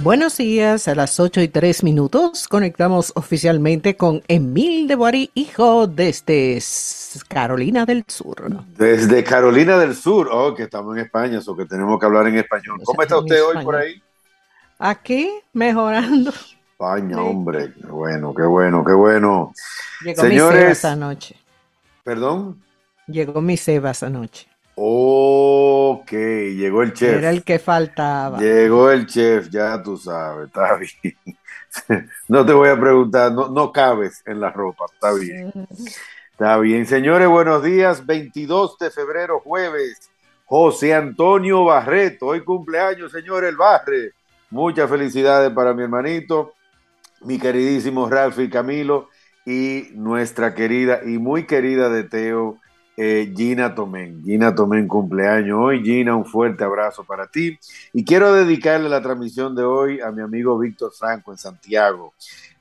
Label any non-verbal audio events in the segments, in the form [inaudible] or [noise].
Buenos días, a las 8 y 3 minutos conectamos oficialmente con Emil de Boari, hijo desde Carolina del Sur. Desde Carolina del Sur, oh, que estamos en España, o que tenemos que hablar en español. ¿Cómo está usted hoy por ahí? Aquí, mejorando. España, hombre, qué bueno, qué bueno, qué bueno. Llegó Señores, mi Sebas anoche. ¿Perdón? Llegó mi Sebas anoche. Ok, llegó el chef. Era el que faltaba. Llegó el chef, ya tú sabes, está bien. [laughs] No te voy a preguntar, no, no cabes en la ropa, está bien. Está bien, señores, buenos días. 22 de febrero, jueves. José Antonio Barreto, hoy cumpleaños, señor El Barre. Muchas felicidades para mi hermanito, mi queridísimo Ralph Camilo y nuestra querida y muy querida de Teo, eh, Gina Tomén. Gina Tomén cumpleaños hoy. Gina, un fuerte abrazo para ti. Y quiero dedicarle la transmisión de hoy a mi amigo Víctor Franco en Santiago.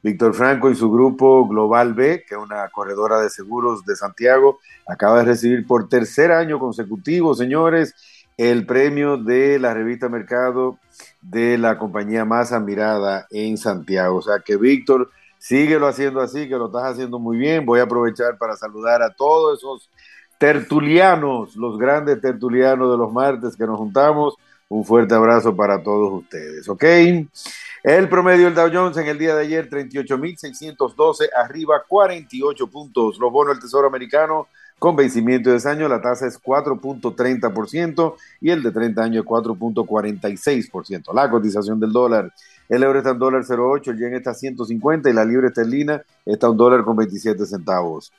Víctor Franco y su grupo Global B, que es una corredora de seguros de Santiago, acaba de recibir por tercer año consecutivo, señores, el premio de la revista Mercado de la compañía más admirada en Santiago. O sea que Víctor, síguelo haciendo así, que lo estás haciendo muy bien. Voy a aprovechar para saludar a todos esos tertulianos, los grandes tertulianos de los martes que nos juntamos. Un fuerte abrazo para todos ustedes, ¿ok? El promedio del Dow Jones en el día de ayer, 38.612, arriba 48 puntos. Los bonos del Tesoro Americano con vencimiento de ese año, la tasa es 4.30% y el de 30 años 4.46%. La cotización del dólar, el euro está en dólar 0.8, el yen está a 150 y la libra esterlina está a un dólar con 27 centavos.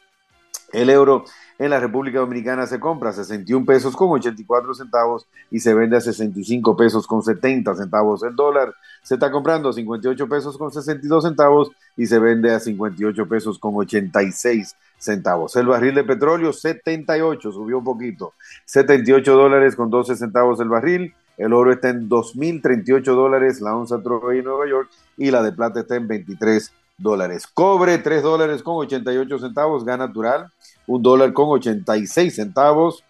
El euro en la República Dominicana se compra a 61 pesos con 84 centavos y se vende a 65 pesos con 70 centavos. El dólar se está comprando a 58 pesos con 62 centavos y se vende a 58 pesos con 86 centavos. El barril de petróleo 78, subió un poquito. 78 dólares con 12 centavos el barril. El oro está en 2.038 dólares la onza Troy en Nueva York y la de plata está en 23 dólares. Cobre 3 dólares con 88 centavos, gas natural 1 dólar con 86 centavos.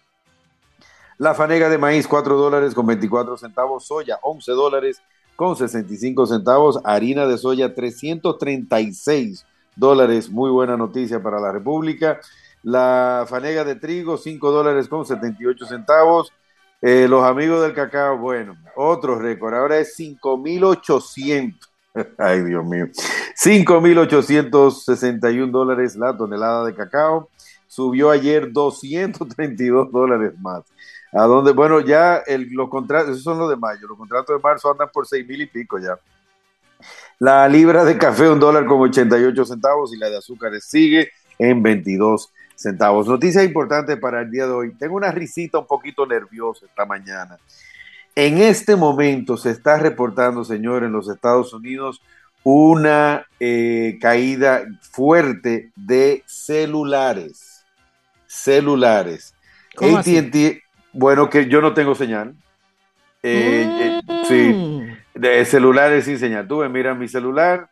La fanega de maíz 4 dólares con 24 centavos, soya 11 dólares con 65 centavos, harina de soya 336 dólares, muy buena noticia para la República. La fanega de trigo 5 dólares con 78 centavos. Eh, los amigos del cacao, bueno, otro récord, ahora es 5.800 [laughs] Ay, Dios mío. 5.861 dólares la tonelada de cacao. Subió ayer 232 [laughs] dólares más. ¿A dónde? Bueno, ya el, los contratos, esos son los de mayo. Los contratos de marzo andan por 6 mil y pico ya. La libra de café, un dólar con 88 centavos y la de azúcar sigue en 22 centavos. Noticia importante para el día de hoy. Tengo una risita un poquito nerviosa esta mañana. En este momento se está reportando, señor, en los Estados Unidos una eh, caída fuerte de celulares. Celulares. ATT, bueno, que yo no tengo señal. Eh, eh, sí, mm. de celulares sin señal. Tú mira mi celular.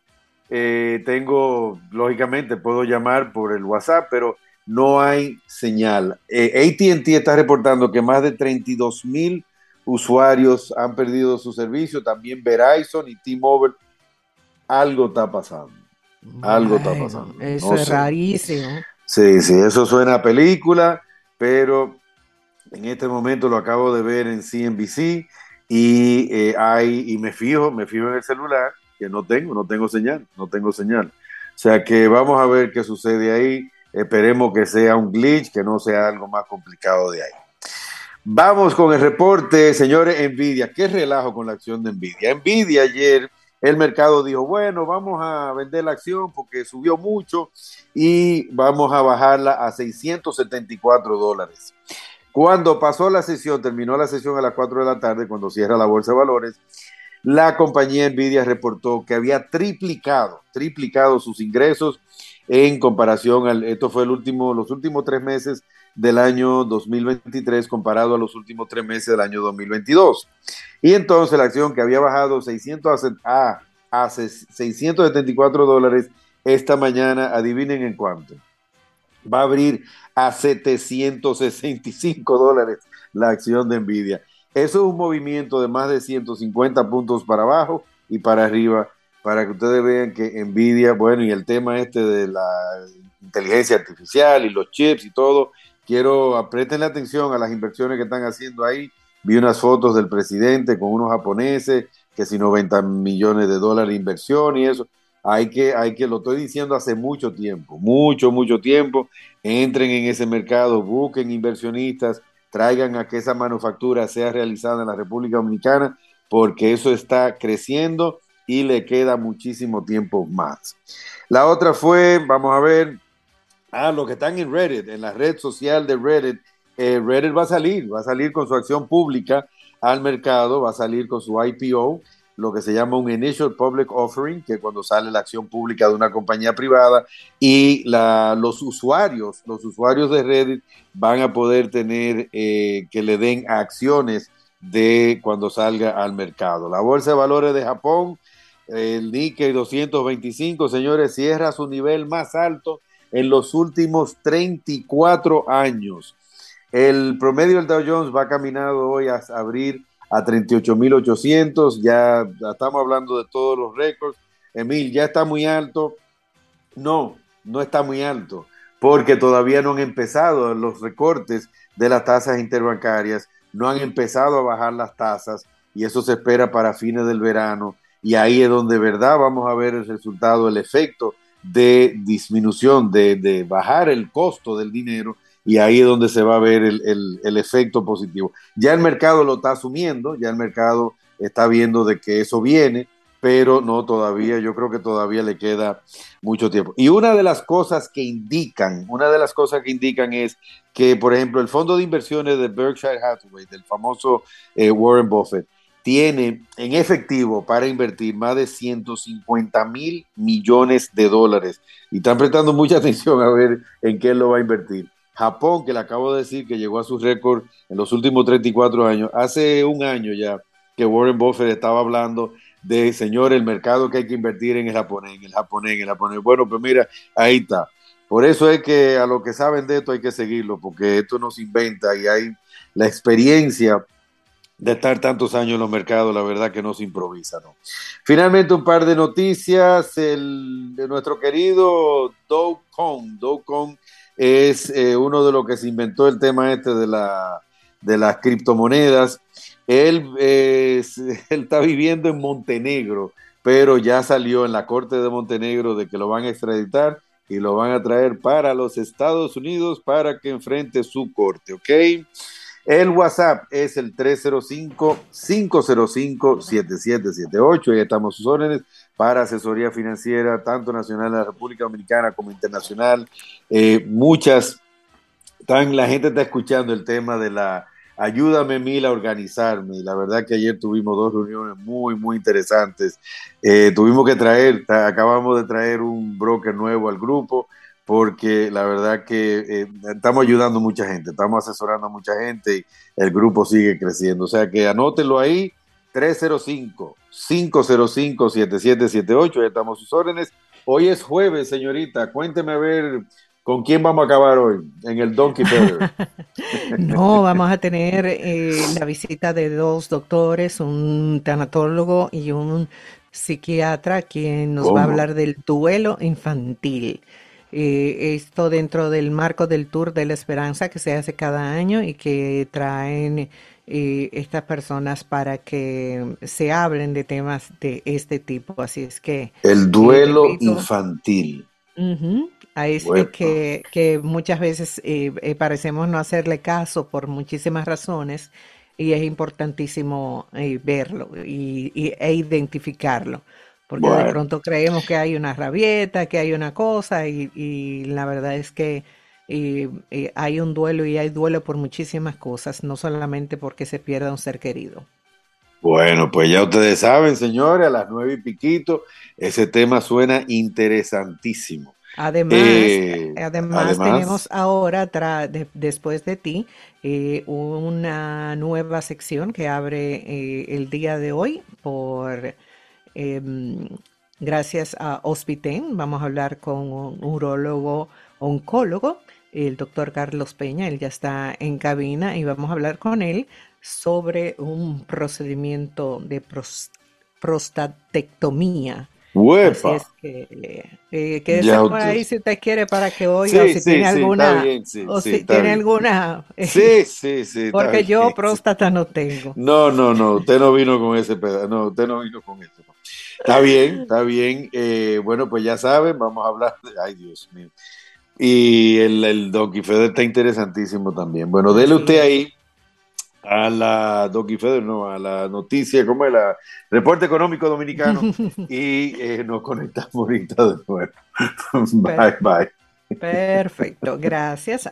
tengo, lógicamente, puedo llamar por el WhatsApp, pero no hay señal. ATT está reportando que más de 32 mil usuarios han perdido su servicio, también Verizon y T-Mobile. Algo está pasando. Algo está pasando. Eso es rarísimo. Sí, sí, eso suena a película, pero en este momento lo acabo de ver en CNBC y eh, hay, y me fijo, me fijo en el celular, que no tengo, no tengo señal, no tengo señal. O sea que vamos a ver qué sucede ahí. Esperemos que sea un glitch, que no sea algo más complicado de ahí. Vamos con el reporte, señores, Nvidia. Qué relajo con la acción de Nvidia. Nvidia ayer el mercado dijo, bueno, vamos a vender la acción porque subió mucho y vamos a bajarla a 674 dólares. Cuando pasó la sesión, terminó la sesión a las 4 de la tarde, cuando cierra la bolsa de valores, la compañía Nvidia reportó que había triplicado, triplicado sus ingresos en comparación al, esto fue el último, los últimos tres meses del año 2023 comparado a los últimos tres meses del año 2022. Y entonces la acción que había bajado 600 a, a 674 dólares esta mañana, adivinen en cuánto. Va a abrir a 765 dólares la acción de Nvidia. Eso es un movimiento de más de 150 puntos para abajo y para arriba, para que ustedes vean que Nvidia, bueno, y el tema este de la inteligencia artificial y los chips y todo, quiero la atención a las inversiones que están haciendo ahí. Vi unas fotos del presidente con unos japoneses, que si 90 millones de dólares de inversión y eso. Hay que, hay que, lo estoy diciendo hace mucho tiempo, mucho, mucho tiempo. Entren en ese mercado, busquen inversionistas, traigan a que esa manufactura sea realizada en la República Dominicana, porque eso está creciendo y le queda muchísimo tiempo más. La otra fue, vamos a ver, a los que están en Reddit, en la red social de Reddit. Eh, Reddit va a salir, va a salir con su acción pública al mercado, va a salir con su IPO, lo que se llama un Initial Public Offering, que cuando sale la acción pública de una compañía privada y los usuarios, los usuarios de Reddit van a poder tener eh, que le den acciones de cuando salga al mercado. La Bolsa de Valores de Japón el Nikkei 225, señores, cierra su nivel más alto en los últimos 34 años. El promedio del Dow Jones va caminado hoy a abrir a 38.800, ya, estamos hablando de todos los récords. Emil, ¿ya está muy alto? No, no está muy alto, porque todavía no han empezado los recortes de las tasas interbancarias, no han empezado a bajar las tasas y eso se espera para fines del verano y ahí es donde verdad vamos a ver el resultado, el efecto de disminución, de, bajar el costo del dinero y ahí es donde se va a ver el, efecto positivo. Ya el mercado lo está asumiendo, ya el mercado está viendo de que eso viene, pero no todavía, yo creo que todavía le queda mucho tiempo. Y una de las cosas que indican, una de las cosas que indican es que, por ejemplo, el fondo de inversiones de Berkshire Hathaway, del famoso eh, Warren Buffett, tiene en efectivo para invertir más de 150 mil millones de dólares y están prestando mucha [laughs] atención a ver en qué lo va a invertir. Japón, que le acabo de decir que llegó a su récord en los últimos 34 años, hace un año ya que Warren Buffett estaba hablando de, señor, el mercado que hay que invertir en el japonés, en el japonés, en el japonés. Bueno, pues mira, ahí está. Por eso es que a lo que saben de esto hay que seguirlo, porque esto no se inventa y hay la experiencia de estar tantos años en los mercados, la verdad que no se improvisa, ¿no? Finalmente, un par de noticias. El, de nuestro querido Dow Kong. Dow Kong es eh, uno de los que se inventó el tema este de, la, de las criptomonedas. Él, [laughs] él está viviendo en Montenegro, pero ya salió en la corte de Montenegro de que lo van a extraditar y lo van a traer para los Estados Unidos para que enfrente su corte, ¿ok? El WhatsApp es el 305-505-7778. Ahí estamos sus órdenes para asesoría financiera, tanto nacional de la República Dominicana como internacional. Eh, muchas, la gente está escuchando el tema de la ayúdame mil a organizarme. Y la verdad que ayer tuvimos dos reuniones muy, muy interesantes. Eh, tuvimos que traer, acabamos de traer un broker nuevo al grupo porque la verdad que eh, estamos ayudando a mucha gente, estamos asesorando a mucha gente y el grupo sigue creciendo. O sea que anótelo ahí, 305-505-7778, ya estamos sus órdenes. Hoy es jueves, señorita, cuénteme a ver con quién vamos a acabar hoy en el Donkey Better. [laughs] no, vamos a tener eh, la visita de dos doctores, un tanatólogo y un psiquiatra, quien nos va a hablar del duelo infantil. Eh, esto dentro del marco del Tour de la Esperanza que se hace cada año y que traen eh, estas personas para que se hablen de temas de este tipo. Así es que... El duelo infantil. a este que, que, muchas veces eh, parecemos no hacerle caso por muchísimas razones y es importantísimo verlo y, e identificarlo porque de pronto creemos que hay una rabieta, que hay una cosa, y, la verdad es que hay un duelo y hay duelo por muchísimas cosas, no solamente porque se pierda un ser querido. Bueno, pues ya ustedes saben, señores, a las nueve y piquito, ese tema suena interesantísimo. Además, eh, además, tenemos ahora, después de ti, eh, una nueva sección que abre eh, el día de hoy por Em, gracias a Hospiten, vamos a hablar con un urólogo oncólogo, el doctor Carlos Peña, él ya está en cabina y vamos a hablar con él sobre un procedimiento de prostatectomía. Así es que eh, quédese por ahí si usted quiere para que oiga si tiene alguna o si tiene alguna. Sí sí sí [laughs] porque yo próstata no tengo. No no no usted no vino con ese pedazo no usted no vino con eso está bien está bien eh, bueno pues ya saben vamos a hablar de, ay Dios mío y el, el Donkey Fede está interesantísimo también bueno dele usted ahí a la Donkey Feder, no, a la noticia, como es la reporte económico dominicano, [laughs] y eh, nos conectamos ahorita de nuevo. [laughs] bye, bye. Perfecto, gracias.